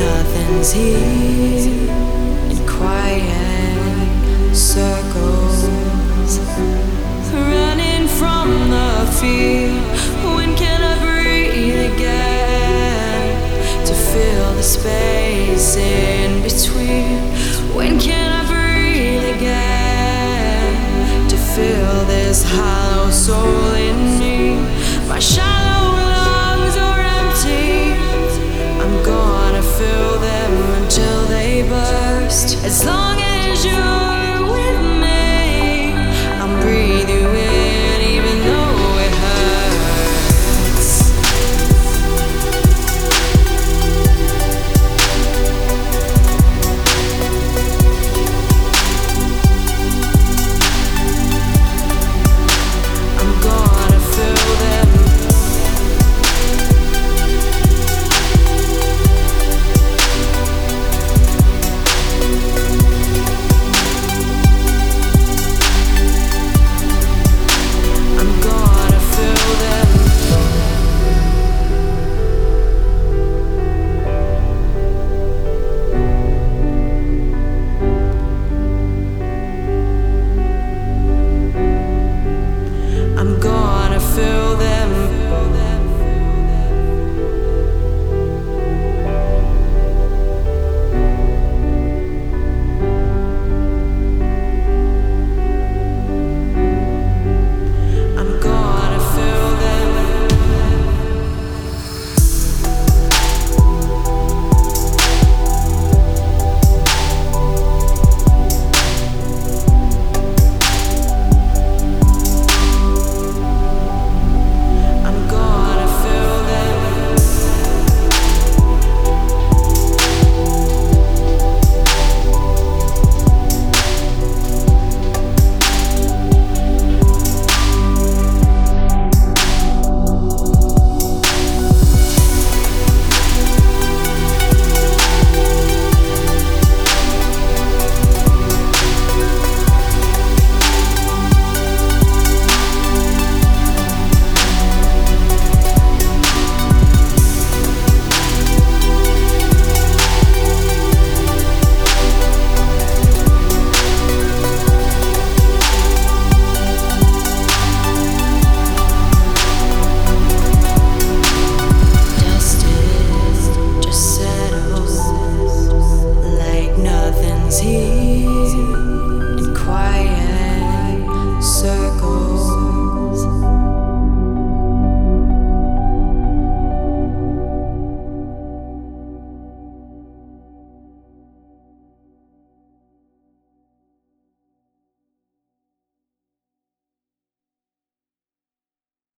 nothing's here in quiet circles, running from the fear. When can I breathe again to fill the space? as long as you fill them.